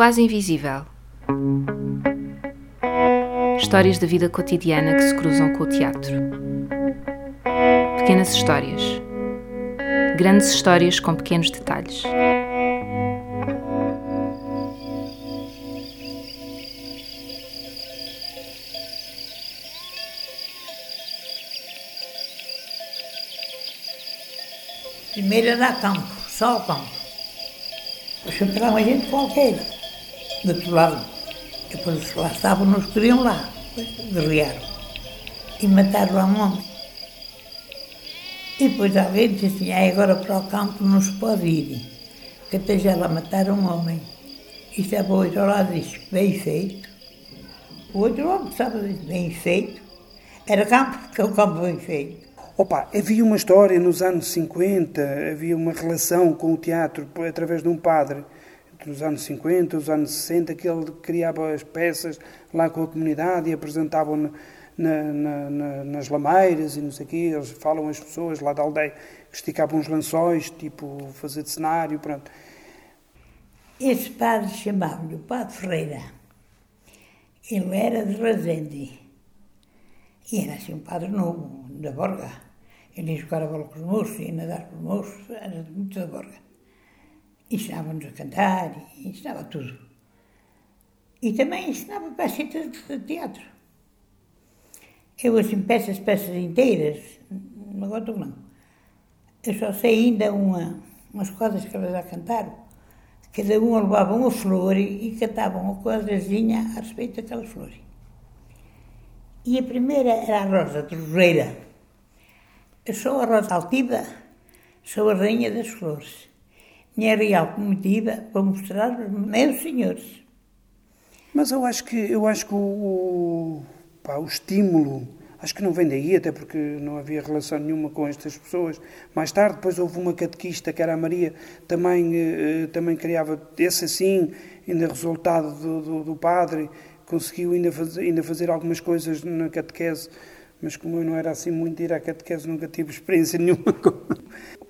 Quase invisível. Histórias da vida cotidiana que se cruzam com o teatro. Pequenas histórias. Grandes histórias com pequenos detalhes. Primeiro era campo, só o campo. Entrava uma gente qualquer, do outro lado. Depois que lá estavam, nos queriam lá. Guerrearam. E mataram lá um homem. E depois alguém disse assim, ah, agora para o campo não se pode ir, que até já lá mataram um homem. E estava o outro lado disse, bem feito. O outro homem estava bem feito. Era campo, é o campo bem feito. Opa, havia uma história nos anos 50, havia uma relação com o teatro através de um padre nos anos 50, os anos 60, que ele criava as peças lá com a comunidade e apresentavam na, na, na, nas lameiras e não sei o quê. Eles falam as pessoas lá da aldeia que esticavam uns lençóis, tipo fazer de cenário, pronto. Esse padre chamava-lhe o Padre Ferreira. Ele era de Razende. E era assim um padre novo, da Borga. Ele ia jogar a bola com os moços, ia nadar com os moços, era muito da Borga. Ensinava-nos a cantar, ensinava tudo. E também ensinava peças de teatro. Eu, assim, peças, peças inteiras, não gosto não. Eu só sei ainda uma, umas coisas que elas já cantaram. Cada uma levava uma flor e, e cantava uma coisazinha a respeito daquela flor. E a primeira era a Rosa de Roseira. Eu sou a Rosa Altiva, sou a rainha das flores. Minha real comitiva para mostrar aos meus senhores. Mas eu acho que, eu acho que o, pá, o estímulo, acho que não vem daí, até porque não havia relação nenhuma com estas pessoas. Mais tarde, depois houve uma catequista, que era a Maria, também, eh, também criava esse assim, ainda resultado do, do, do padre, conseguiu ainda ainda fazer algumas coisas na catequese, mas como eu não era assim muito ir à catequese, nunca tive experiência nenhuma.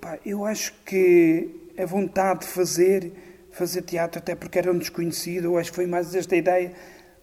Pá, eu acho que a vontade de fazer, fazer teatro, até porque era um desconhecido, eu acho que foi mais esta ideia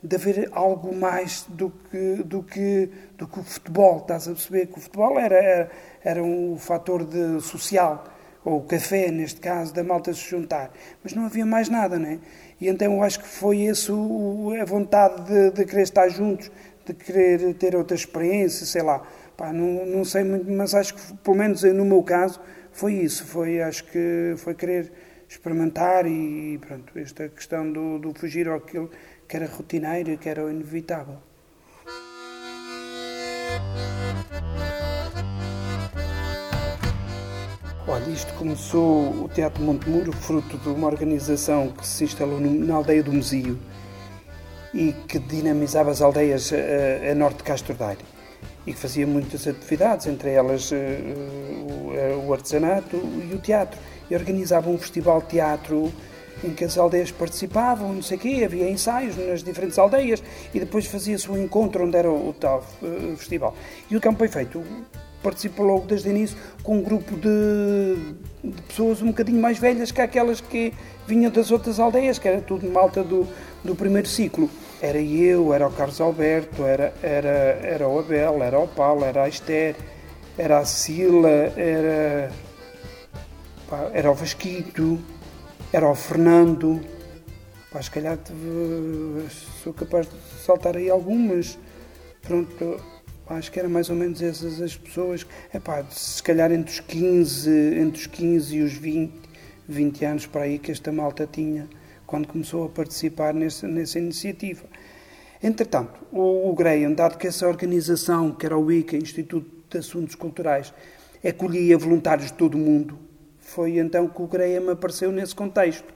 de haver algo mais do que, do que, do que o futebol. Estás a perceber que o futebol era, era, era um fator de, social, ou o café, neste caso, da malta se juntar. Mas não havia mais nada, não é? E então eu acho que foi isso a vontade de, de querer estar juntos, de querer ter outra experiência, sei lá. Pá, não, não sei muito, mas acho que, pelo menos no meu caso, foi isso. Foi, acho que foi querer experimentar e, pronto, esta questão do, do fugir àquilo que era rotineiro e que era o inevitável. Olha, isto começou o Teatro Montemuro, fruto de uma organização que se instalou na aldeia do Mesio e que dinamizava as aldeias a, eh, a norte de Castro Daire e que fazia muitas atividades, entre elas uh, o, o artesanato e o teatro. E organizava um festival de teatro em que as aldeias participavam, não sei o quê, havia ensaios nas diferentes aldeias e depois fazia-se um encontro onde era o, tal uh, festival. E o campo feito participou logo desde o início com um grupo de, de, pessoas um bocadinho mais velhas que aquelas que vinham das outras aldeias, que era tudo malta do, do primeiro ciclo. Era eu, era o Carlos Alberto, era, era, era o Abel, era o Paulo, era a Esther, era a Sila, era, pá, era o Vasquito, era o Fernando. Pá, se calhar sou capaz de saltar aí algumas. Pronto, acho que era mais ou menos essas as pessoas. Epá, se calhar entre os 15, entre os 15 e os 20, 20 anos para aí que esta malta tinha quando começou a participar nessa, nessa iniciativa. Entretanto, o, o Graham, dado que essa organização, que era o ICA, Instituto de Assuntos Culturais, acolhia voluntários de todo o mundo, foi então que o Graham apareceu nesse contexto.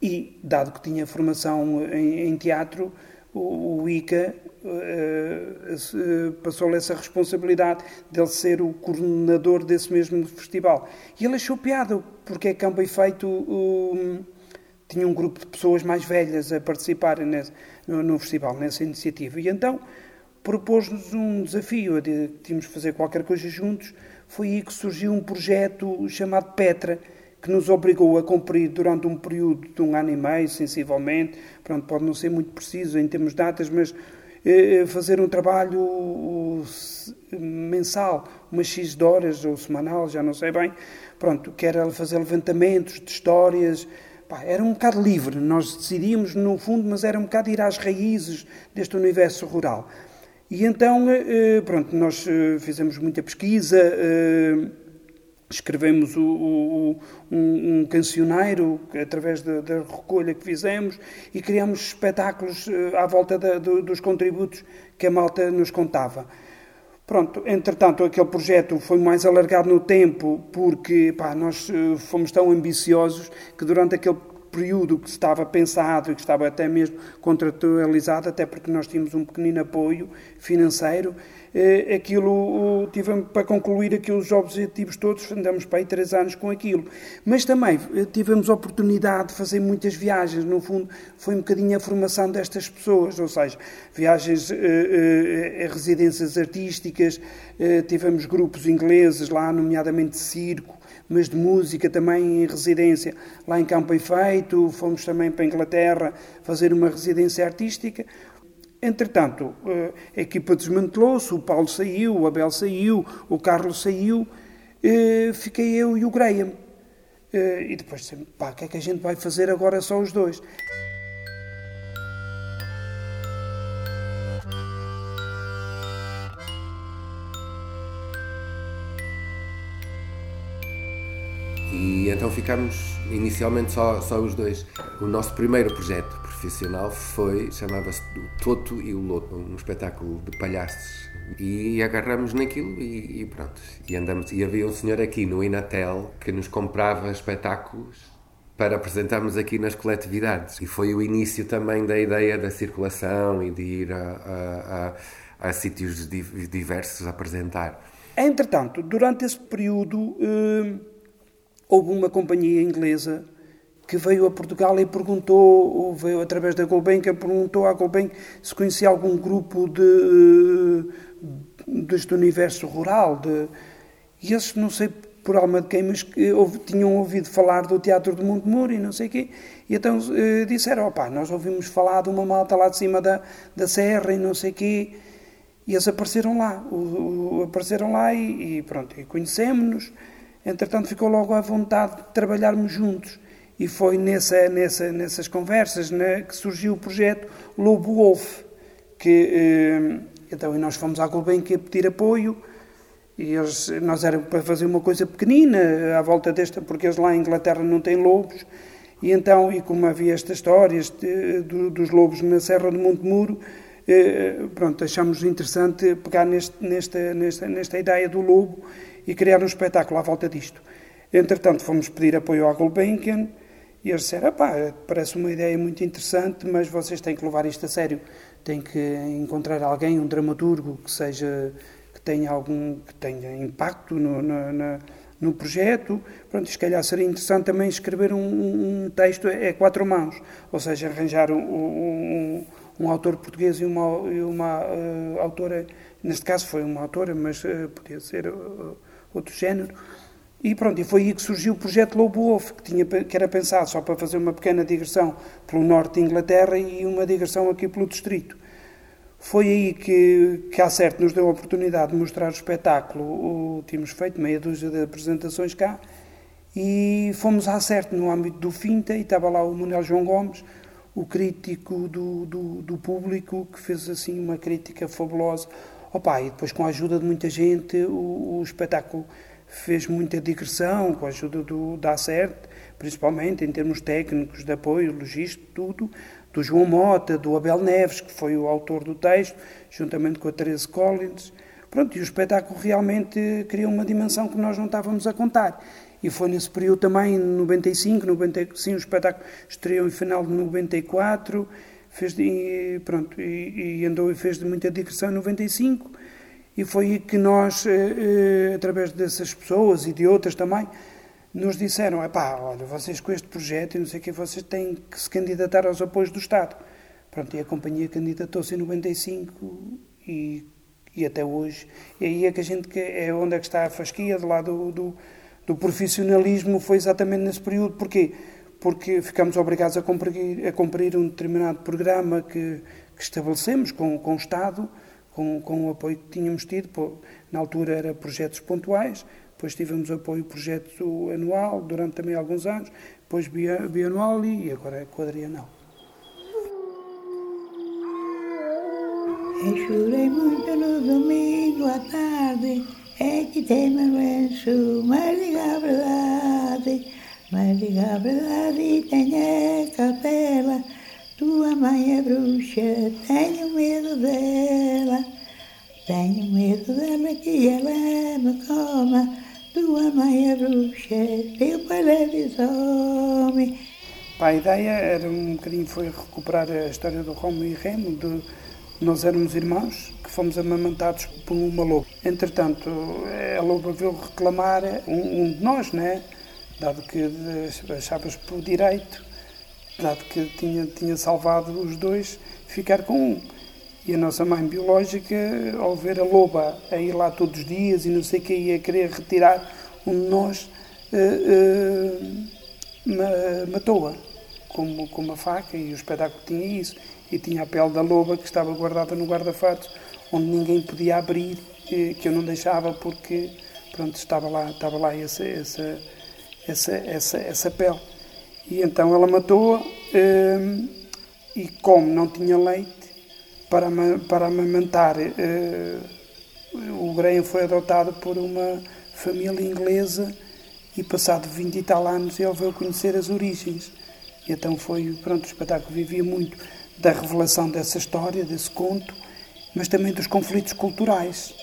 E, dado que tinha formação em, em teatro, o, o ICA uh, uh, passou-lhe essa responsabilidade de ele ser o coordenador desse mesmo festival. E ele achou piada, porque é campo e feito um, tinha um grupo de pessoas mais velhas a participarem nesse, no, no, festival, nessa iniciativa. E então propôs-nos um desafio, de tínhamos de fazer qualquer coisa juntos. Foi aí que surgiu um projeto chamado Petra, que nos obrigou a cumprir durante um período de um ano e meio, sensivelmente, pronto, pode não ser muito preciso em termos de datas, mas eh, fazer um trabalho mensal, umas X de horas ou semanal, já não sei bem, pronto, que era fazer levantamentos de histórias, era um bocado livre, nós decidíamos no fundo, mas era um bocado ir às raízes deste universo rural. E então, eh, pronto, nós eh, fizemos muita pesquisa, escrevemos o, o, um, um, cancioneiro através da, da, recolha que fizemos e criamos espetáculos à volta da, do, dos contributos que a malta nos contava. Pronto, entretanto, aquele projeto foi mais alargado no tempo porque pá, nós fomos tão ambiciosos que durante aquele período que estava pensado e que estava até mesmo contratualizado, até porque nós tínhamos um pequenino apoio financeiro, eh, aquilo para concluir aqueles objetivos todos, andamos para aí três anos com aquilo. Mas também eh, tivemos oportunidade de fazer muitas viagens, no fundo foi um bocadinho a formação destas pessoas, ou seja, viagens a residências artísticas, tivemos grupos ingleses lá, nomeadamente circo, mas de música também em residência lá em Campo Efeito, fomos também para a Inglaterra fazer uma residência artística. Entretanto, eh, a equipa desmantelou-se, o Paulo saiu, o Abel saiu, o Carlos saiu, eh, fiquei eu e o Graham. Eh, e depois, pá, o que é que a gente vai fazer agora só os dois? E então ficámos inicialmente só, só os dois. O nosso primeiro projeto profissional foi, chamava-se Toto e o Loto, um espetáculo de palhaços. E agarramos naquilo e, e, pronto. E andamos. E havia um senhor aqui no Inatel que nos comprava espetáculos para apresentarmos aqui nas coletividades. E foi o início também da ideia da circulação e de ir a, a, a, a sítios diversos apresentar. Entretanto, durante esse período. Eh houve uma companhia inglesa que veio a Portugal e perguntou, veio através da Gulbenkian, perguntou à Gulbenkian se conhecia algum grupo de, deste universo rural. De, e eles, não sei por alma de quem, mas que ouve, tinham ouvido falar do Teatro de Montemuro e não sei o quê. E então eh, disseram, opá, nós ouvimos falar de uma malta lá de cima da, da serra e não sei o quê. E eles apareceram lá, o, o, apareceram lá e, e pronto, e conhecemos-nos. Entretanto, ficou logo à vontade de trabalharmos juntos. E foi nessa, nessa, nessas conversas né, que surgiu o projeto Lobo Wolf. Que, eh, então, nós fomos à Gulbenkian pedir apoio. E eles, nós era para fazer uma coisa pequenina à volta desta, porque eles lá em Inglaterra não têm lobos. E então, e como havia estas histórias de, de, dos lobos na Serra de Montemuro, eh, pronto, achamos interessante pegar neste, nesta, nesta, nesta ideia do lobo e criar um espetáculo à volta disto. Entretanto, fomos pedir apoio à Gulbenkian e eles disseram, pá, parece uma ideia muito interessante, mas vocês têm que levar isto a sério. Têm que encontrar alguém, um dramaturgo que seja que tenha algum que tenha impacto no, no, no, no projeto. Pronto, se calhar seria interessante também escrever um, um texto a quatro mãos, ou seja, arranjar um, um, um autor português e uma, uma uh, autora, neste caso foi uma autora, mas uh, podia ser uh, outro género. E pronto, e foi aí que surgiu o projeto Lobo Wolf, que, tinha, que era pensado só para fazer uma pequena digressão pelo norte de Inglaterra e uma digressão aqui pelo distrito. Foi aí que, que a certo nos deu a oportunidade de mostrar o espetáculo. O, tínhamos feito meia dúzia de apresentações cá e fomos à certo no âmbito do Finta e estava lá o Manuel João Gomes, o crítico do, do, do, público, que fez assim uma crítica fabulosa Opa, e depois com a ajuda de muita gente o, o espetáculo fez muita digressão, com a ajuda do, da ACERT, principalmente em termos técnicos, de apoio, logístico, tudo, do João Mota, do Abel Neves, que foi o autor do texto, juntamente com a Teresa Collins. Pronto, e o espetáculo realmente criou uma dimensão que nós não estávamos a contar. E foi nesse período também, em 95, 95 sim, o espetáculo estreou em final de 94, fez de, pronto, e, e, andou e fez de muita digressão em 95 e foi aí que nós, eh, eh, através dessas pessoas e de outras também, nos disseram, pá, olha, vocês com este projeto e não sei o que, vocês têm que se candidatar aos apoios do Estado. Pronto, e a companhia candidatou-se em 95 e, e até hoje. E aí é que a gente, é onde é que está a fasquia, do lado do, do profissionalismo foi exatamente nesse período. Porquê? Porque ficamos obrigados a cumprir, a cumprir um determinado programa que, que estabelecemos com, com o Estado, com, com o apoio que tínhamos tido. Na altura era projetos pontuais, depois tivemos apoio projeto anual durante também alguns anos, depois bianual e agora é quadrienal. Eu chorei muito no domingo à tarde, é que tem meu lenço, mas diga a verdade, mas diga a verdade e tenha cautela. Tua mãe é bruxa, tenho medo dela, tenho medo dela que ela me coma. Tua mãe é bruxa, teu pai lobisomem. A ideia era um bocadinho foi recuperar a história do Romo e Remo, de nós éramos irmãos que fomos amamantados por uma loba. Entretanto, a loba veio reclamar um, um de nós, né? Dado que achavas por direito, dado que tinha, tinha salvado os dois, ficar com um. E a nossa mãe biológica, ao ver a loba a ir lá todos os dias e não sei o que, ia querer retirar um de nós, uh, uh, matou-a com, com uma faca e o espetáculo tinha isso e tinha a pele da loba que estava guardada no guarda-fatos, onde ninguém podia abrir, que eu não deixava porque pronto, estava lá, estava lá essa, essa, essa, essa, essa pele. E então ela matou-a hum, e como não tinha leite para, para amamentar, hum, o Graham foi adotado por uma família inglesa e passado 20 e tal anos ele veio conhecer as origens. E então foi, pronto, o espetáculo vivia muito da revelação dessa história, desse conto, mas também dos conflitos culturais.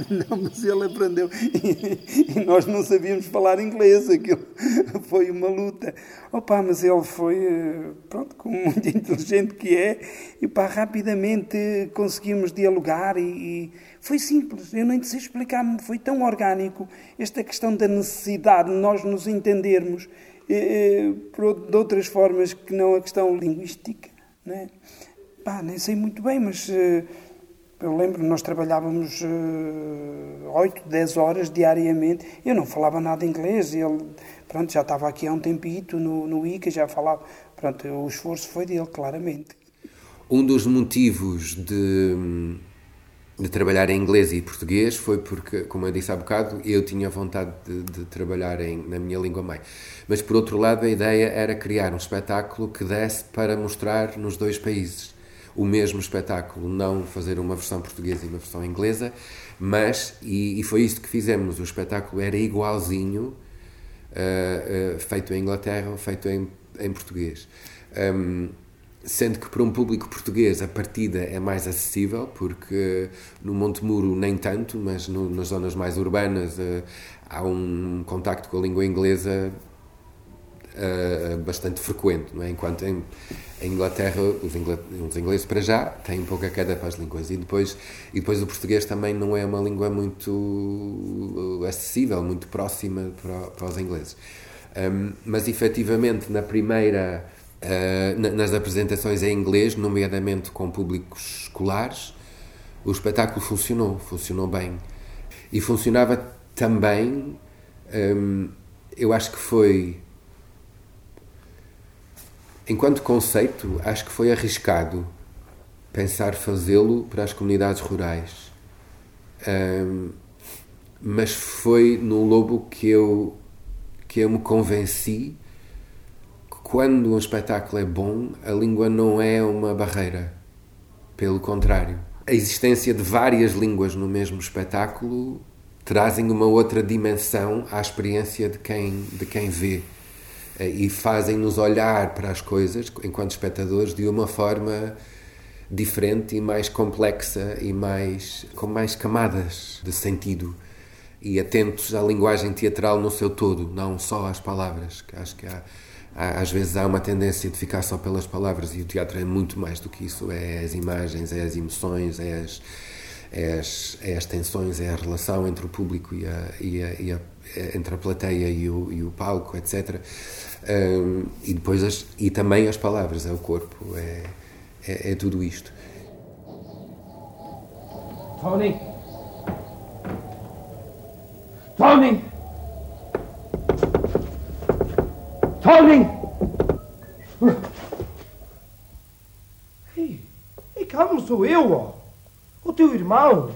Não, mas ele aprendeu e, e, nós não sabíamos falar inglês, aquilo foi uma luta. Opa, mas ele foi, eh, pronto, como muito inteligente que é, e pá, rapidamente conseguimos dialogar e, e foi simples, eu nem sei explicar, foi tão orgânico esta questão da necessidade de nós nos entendermos por, de outras formas que não a questão linguística. Né? Pá, nem sei muito bem, mas eh, eu lembro, nós trabalhávamos uh, 8, 10 horas diariamente. Eu não falava nada inglês, ele pronto, já estava aqui há um tempito no, no ICA, já falava. Pronto, o esforço foi dele, claramente. Um dos motivos de de trabalhar em inglês e português foi porque, como eu disse há bocado, eu tinha vontade de, de, trabalhar em, na minha língua mãe. Mas, por outro lado, a ideia era criar um espetáculo que desse para mostrar nos dois países o mesmo espetáculo, não fazer uma versão portuguesa e uma versão inglesa, mas, e, e foi isto que fizemos, o espetáculo era igualzinho, uh, uh, feito em Inglaterra, feito em, em português. Um, sendo que para um público português a partida é mais acessível, porque no Monte Muro nem tanto, mas no, nas zonas mais urbanas uh, há um contacto com a língua inglesa uh, bastante frequente, não é? enquanto em, em Inglaterra os, os, ingleses para já têm pouca queda para as línguas e depois, e depois o português também não é uma língua muito acessível, muito próxima para, para os ingleses. Um, mas efetivamente na primeira uh, nas apresentações em inglês, nomeadamente com públicos escolares, o espetáculo funcionou, funcionou bem. E funcionava também, um, eu acho que foi. Enquanto conceito, acho que foi arriscado pensar fazê-lo para as comunidades rurais. Um, mas foi no Lobo que eu, que eu me convenci quando um espetáculo é bom, a língua não é uma barreira. Pelo contrário, a existência de várias línguas no mesmo espetáculo trazem uma outra dimensão à experiência de quem, de quem vê e fazem-nos olhar para as coisas, enquanto espectadores, de uma forma diferente e mais complexa e mais com mais camadas de sentido e atentos à linguagem teatral no seu todo, não só às palavras, acho que há às vezes há uma tendência de ficar só pelas palavras e o teatro é muito mais do que isso. É as imagens, é as emoções, é as, é as, é as tensões, é a relação entre o público e a, e a, e a entre a plateia e o, e o palco, etc. Um, e depois as, e também as palavras, é o corpo, é, é, é tudo isto. Tony! Tony! Tony! Ei, ei, calma, sou eu, ó. O teu irmão.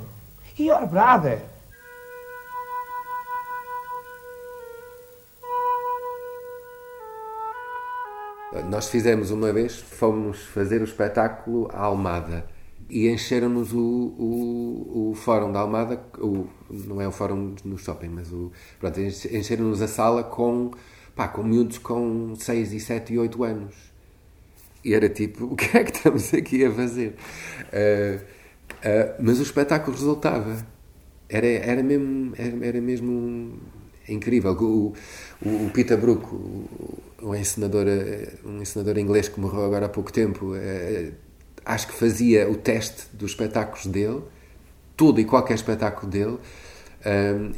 Your brother. Nós fizemos uma vez, fomos fazer o espetáculo à Almada e encheram-nos o, o, o fórum da Almada, o, não é o fórum no shopping, mas o, pronto, encheram-nos a sala com, pá, com miúdos com 6 e 7 e 8 anos. E era tipo, o que é que estamos aqui a fazer? Uh, uh, mas o espetáculo resultava. Era, era mesmo, era, era mesmo incrível. O, o, o Peter Brook, o, um encenador, um encenador inglês que morreu agora há pouco tempo, uh, acho que fazia o teste dos espetáculos dele, tudo e qualquer espetáculo dele,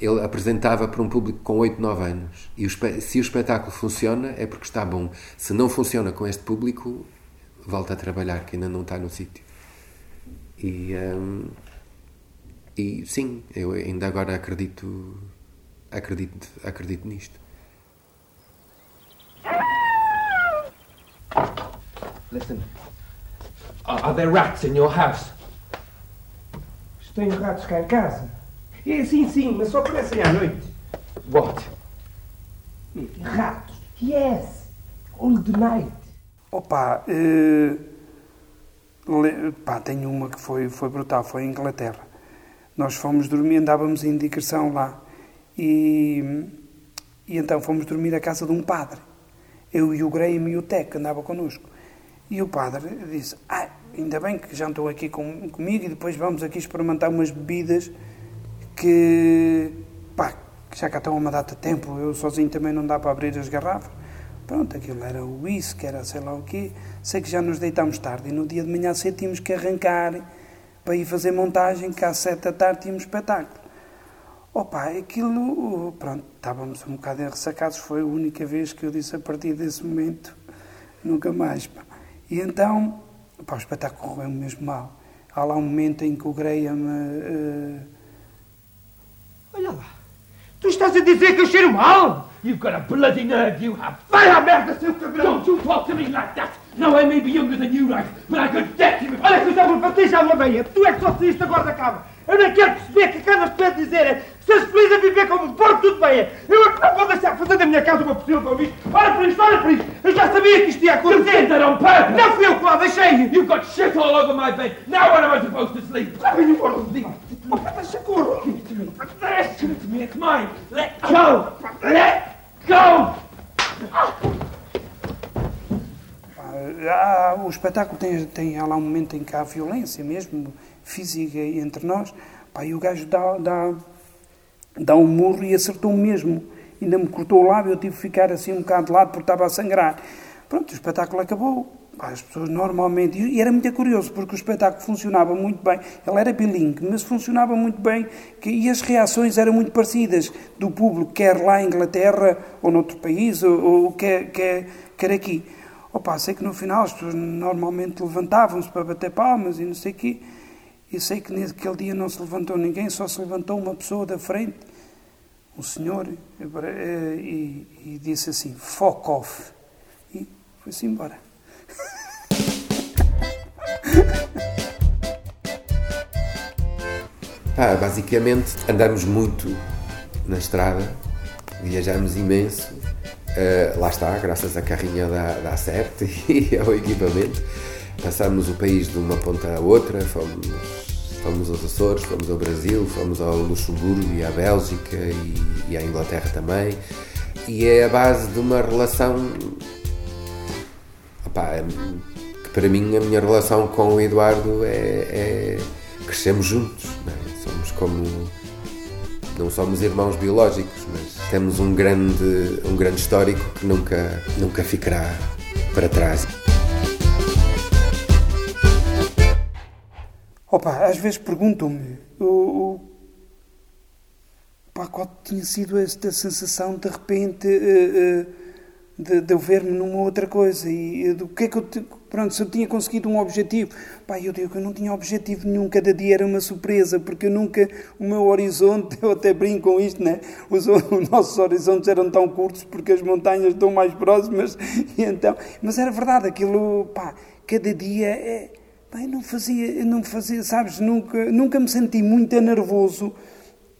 ele apresentava para um público com 8, 9 anos. E se o espetáculo funciona, é porque está bom. Se não funciona com este público, volta a trabalhar, que ainda não está no sítio. E, um, e sim, eu ainda agora acredito, acredito, acredito nisto. Listen. Are there rats in your house? Tenho ratos cá em casa. É, sim, sim, mas só aparecem à noite. What? Ratos. Yes. All the night. Opa, uh, pá, tenho uma que foi, foi brutal, foi em Inglaterra. Nós fomos dormir, andávamos em digressão lá. E, e então fomos dormir à casa de um padre. Eu e o Graham e o Tec andava connosco. E o padre disse: Ah, ainda bem que jantam aqui com, comigo e depois vamos aqui experimentar umas bebidas que, pá, já cá estão uma data de tempo. Eu sozinho também não dá para abrir as garrafas. Pronto, aquilo era o whisky, era sei lá o quê. Sei que já nos deitámos tarde e no dia de manhã cedo tínhamos que arrancar para ir fazer montagem, que às sete da tarde tínhamos espetáculo. Opa, aquilo, pronto, estávamos um bocado ressacados, foi a única vez que eu disse a partir desse momento, nunca mais, pá. E então, pá, o espetáculo correu mesmo mal. Há lá um momento em que o Graham. Uh... Olha lá. Tu estás a dizer que eu cheiro mal? You've got a bloody nerve, you have. Vai à merda, seu cabrão! Don't you talk to me like that! Now I may be younger than you, right? But I could get you! Olha que eu já vou bater já uma veia! Tu é que só saíste agora da cama! Eu nem quero perceber que acabas de dizer Seres feliz a viver como um porco, tudo bem. Eu é que não vou deixar fazer da minha casa uma possível com isto. Olha para isto, olha para isto. Eu já sabia que isto ia acontecer. Purpose. Não fui eu que lá deixei. You've got shit all over my bed. Now when am I supposed to sleep? Let me for sleep. Deixa corro. Give it to me. Give it to me. It's mine. Let go. Let go. Ah, o espetáculo tem, tem há lá um momento em que há violência mesmo, física entre nós. Pá, e o gajo dá, dá, dá um murro e acertou mesmo. Ainda me cortou o lábio, eu tive que ficar assim um bocado de lado porque estava a sangrar. Pronto, o espetáculo acabou. As pessoas normalmente. E era muito curioso, porque o espetáculo funcionava muito bem. Ele era bilingue, mas funcionava muito bem. E as reações eram muito parecidas do público, quer lá em Inglaterra ou noutro país, ou, ou quer, quer, quer aqui. Opa, sei que no final as pessoas normalmente levantavam-se para bater palmas e não sei o quê. E sei que naquele dia não se levantou ninguém, só se levantou uma pessoa da frente o senhor e, e disse assim, fuck off. E foi-se embora. Ah, basicamente andamos muito na estrada, viajamos imenso. Uh, lá está, graças à carrinha da, da CERT e ao equipamento. Passámos o país de uma ponta à outra, fomos Fomos aos Açores, fomos ao Brasil, fomos ao Luxemburgo e à Bélgica e, e à Inglaterra também. E é a base de uma relação. Opá, que para mim, a minha relação com o Eduardo é. é crescemos juntos, é? somos como. Não somos irmãos biológicos, mas temos um grande, um grande histórico que nunca, nunca ficará para trás. Opa, às vezes perguntam-me o, o, pá, qual tinha sido esta sensação de repente uh, uh, de, de eu ver-me numa outra coisa e do que é que eu pronto, se eu tinha conseguido um objetivo, pá, eu digo que eu não tinha objetivo nenhum, cada dia era uma surpresa, porque eu nunca, o meu horizonte, eu até brinco com isto, né? Os, os nossos horizontes eram tão curtos porque as montanhas estão mais próximas, e então, mas era verdade, aquilo, pá, cada dia é, eu não fazia, não fazia, sabes, nunca, nunca me senti muito nervoso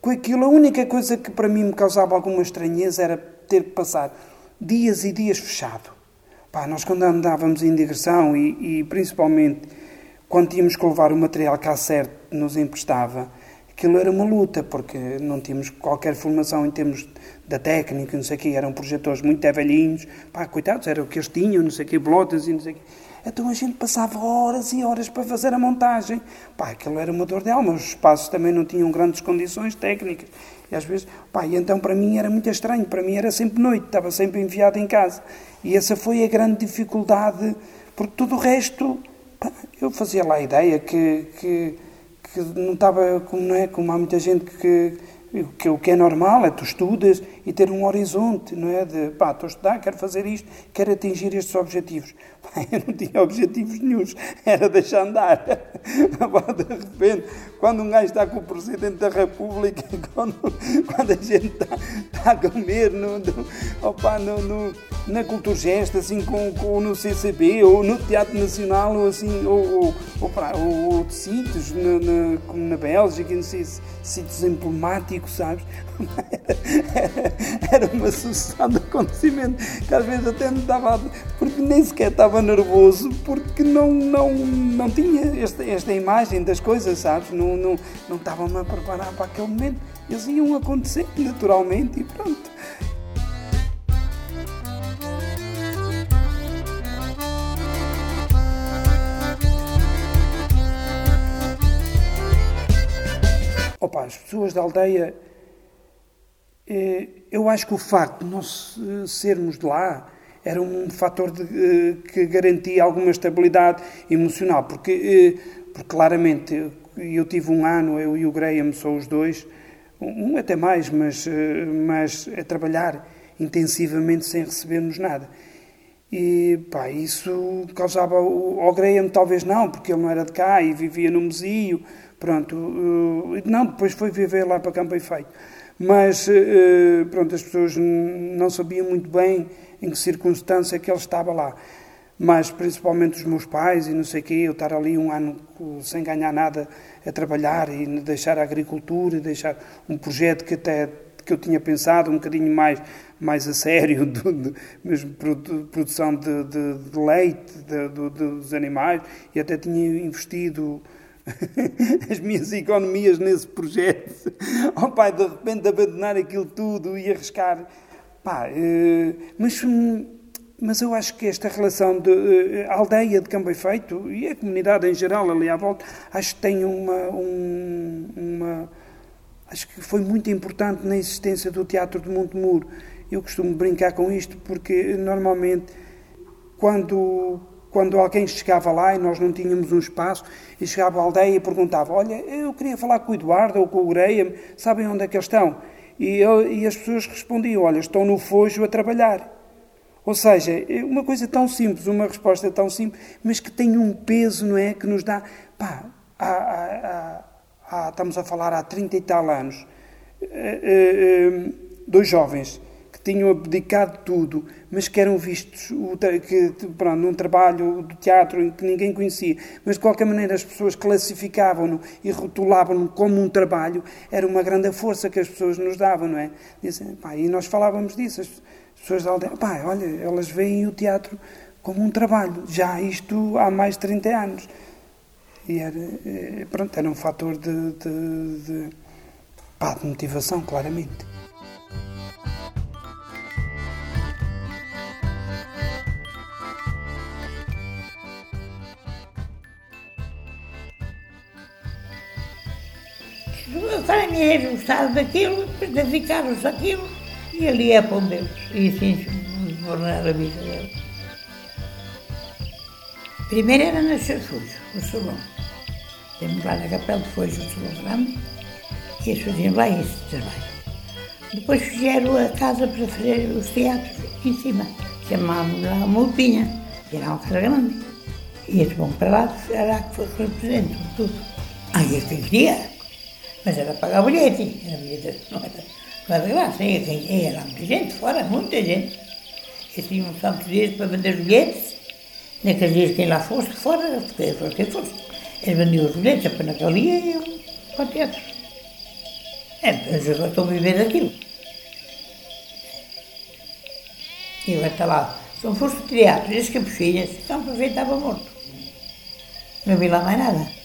com aquilo, a única coisa que para mim me causava alguma estranheza era ter que passar dias e dias fechado. Pá, nós quando andávamos em digressão e, e, principalmente quando tínhamos que levar o material que a CERT nos emprestava, aquilo era uma luta, porque não tínhamos qualquer formação em termos da técnica, não sei o quê, eram projetores muito velhinhos, pá, coitados, era o que eles tinham, não sei o quê, blotas e não sei o quê. Então a gente passava horas e horas para fazer a montagem. Pá, aquilo era uma dor de alma, os espaços também não tinham grandes condições técnicas. E às vezes, pá, e então para mim era muito estranho, para mim era sempre noite, estava sempre enviado em casa. E essa foi a grande dificuldade, porque tudo o resto, pá, eu fazia lá a ideia que, que, que não estava, como, não é, como há muita gente que que o que é normal é tu estudas e ter um horizonte, não é? De, pá, estou a estudar, quero fazer isto, quero atingir estes objetivos. Pá, eu não tinha objetivos nenhums, era deixar andar. De repente, quando um gajo está com o Presidente da República, quando, quando a gente está, está a comer no, no, opa, no, na Culturgesta, assim, com, com, no CCB, ou no Teatro Nacional, ou assim, ou, ou, ou, ou de sítios, na, na, como na Bélgica, não sei, sítios emblemáticos, sabes? Era uma sucessão de acontecimentos que às vezes até me dava, porque nem sequer estava nervoso, porque não, não, não tinha esta, esta imagem das coisas, sabes? Não, não, não estava-me a preparar para aquele momento. Eles iam acontecer naturalmente e pronto. Opa, as pessoas da aldeia, eh, eu acho que o facto de nós sermos de lá era um fator de, eh, que garantia alguma estabilidade emocional, porque, eh, porque claramente eu tive um ano, eu e o Graham, só os dois, um até mais, mas, mas a trabalhar intensivamente sem recebermos nada. E pá, isso causava. Ao Graham talvez não, porque ele não era de cá e vivia no Mesio, Pronto, uh, não, depois foi viver lá para Campo Efeito. Mas, uh, pronto, as pessoas não sabiam muito bem em que circunstância que ele estava lá. Mas, principalmente os meus pais e não sei o quê, eu estar ali um ano sem ganhar nada a trabalhar e deixar a agricultura, deixar um projeto que até que eu tinha pensado um bocadinho mais, mais a sério, do, de, mesmo produção de, de, de leite dos animais, e até tinha investido as minhas economias nesse projeto. Oh pai, de repente abandonar aquilo tudo e arriscar. Pá, uh, mas, mas eu acho que esta relação de uh, aldeia de Campo Feito e a comunidade em geral ali à volta, acho que tem uma, um, uma. Acho que foi muito importante na existência do Teatro de Montemuro. Eu costumo brincar com isto porque normalmente quando quando alguém chegava lá e nós não tínhamos um espaço, e chegava à aldeia e perguntava: Olha, eu queria falar com o Eduardo ou com o Graham, sabem onde é que eles estão? E, eu, e as pessoas respondiam: Olha, estão no Fojo a trabalhar. Ou seja, é uma coisa tão simples, uma resposta tão simples, mas que tem um peso, não é? Que nos dá. Pá, há, há, há, estamos a falar há 30 e tal anos, eh, eh, dois jovens tinham abdicado tudo, mas que eram vistos que, pronto, num trabalho do teatro que ninguém conhecia, mas de qualquer maneira as pessoas classificavam-no e rotulavam-no como um trabalho, era uma grande força que as pessoas nos davam, não é? Dizem, pá, e nós falávamos disso, as pessoas da aldeia, pá, olha, elas veem o teatro como um trabalho, já isto há mais de 30 anos. E era, eh, pronto, era um fator de, de, de, pá, de motivação, claramente. Farinheiros gostaram daquilo, dedicaram-se àquilo e ali é pão deles. E assim morrer a vida deles. Primeiro era na Chafujo, no salão. Temos lá na Capela de Fojo o salão grande e eles faziam lá esse trabalho. Depois fizeram a casa para fazer os teatros em cima, chamámos lá uma Mulpinha, que era uma casa grande. E esse bom para lá era que foi representante, tudo. Aí que queria, mas era pagar bilhete, era bilhete, não era, não era de graça, ia, era muita gente fora, muita gente. E tinham tantos dias para vender bilhetes, naqueles dias quem lá fosse, fora, porque fosse quem fosse. Eles vendiam os bilhetes, apenas ali e eu para o teatro. É, mas eu estou a viver daquilo. E vai estar lá. Se não fosse o teatro, as capuchinhas, então para ver estava morto. Não vi lá mais nada.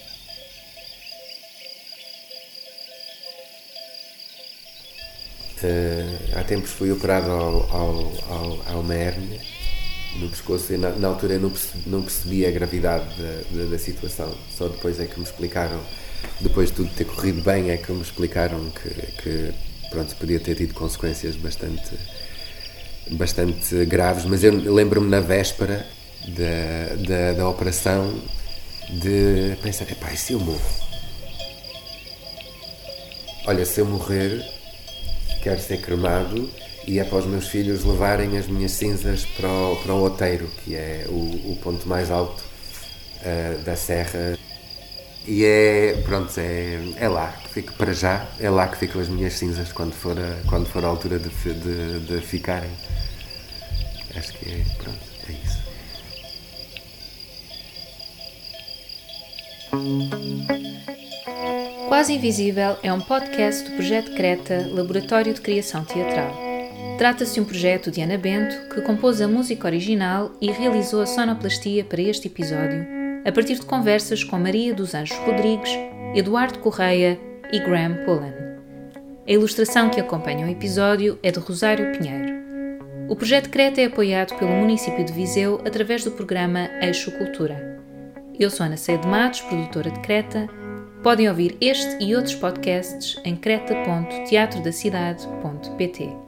Uh, há tempos fui operado ao, ao, ao, ao uma hérnia no pescoço e na, na altura não percebi, não percebi a gravidade da, da, da, situação. Só depois é que me explicaram, depois de tudo ter corrido bem, é que me explicaram que, que pronto, podia ter tido consequências bastante, bastante graves. Mas eu lembro-me na véspera da, da, da operação de pensar, epá, e se eu morro? Olha, se eu morrer, quero ser cremado e é para os meus filhos levarem as minhas cinzas para o, para o Oteiro, que é o, o ponto mais alto uh, da serra. E é, pronto, é, é lá que fico para já, é lá que ficam as minhas cinzas quando for a, quando for a altura de, de, de ficarem. Acho que é, pronto, é isso. Quase Invisível é um podcast do Projeto Creta, Laboratório de Criação Teatral. Trata-se de um projeto de Ana Bento que compôs a música original e realizou a sonoplastia para este episódio, a partir de conversas com Maria dos Anjos Rodrigues, Eduardo Correia e Graham Pullen. A ilustração que acompanha o episódio é de Rosário Pinheiro. O projeto Creta é apoiado pelo município de Viseu através do programa Eixo Cultura. Eu sou Ana Ceia de Matos, produtora de Creta. Podem ouvir este e outros podcasts em creta.teatrodacidade.pt.